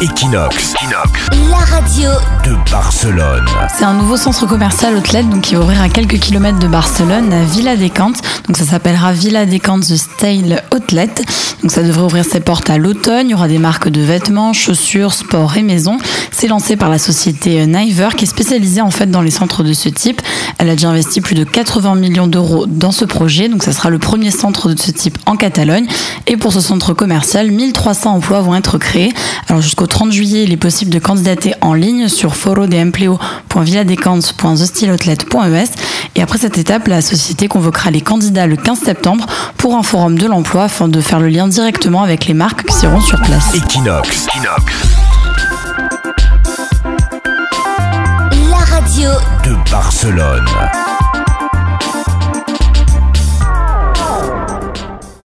Equinox, La radio. de Barcelone. C'est un nouveau centre commercial outlet donc qui va ouvrir à quelques kilomètres de Barcelone, à Villa Decante. Donc ça s'appellera Villa Decante The Style Outlet. Donc ça devrait ouvrir ses portes à l'automne. Il y aura des marques de vêtements, chaussures, sport et maison. C'est lancé par la société Niver qui est spécialisée en fait dans les centres de ce type. Elle a déjà investi plus de 80 millions d'euros dans ce projet. Donc ça sera le premier centre de ce type en Catalogne. Et pour ce centre commercial, 1300 emplois vont être créés. Alors jusqu'au 30 juillet, il est possible de candidater en ligne sur forodeempleo.villadecante.thestyleoutlet.es. Et après cette étape, la société convoquera les candidats le 15 septembre pour un forum de l'emploi afin de faire le lien directement avec les marques qui seront sur place. Equinox, La radio. de Barcelone.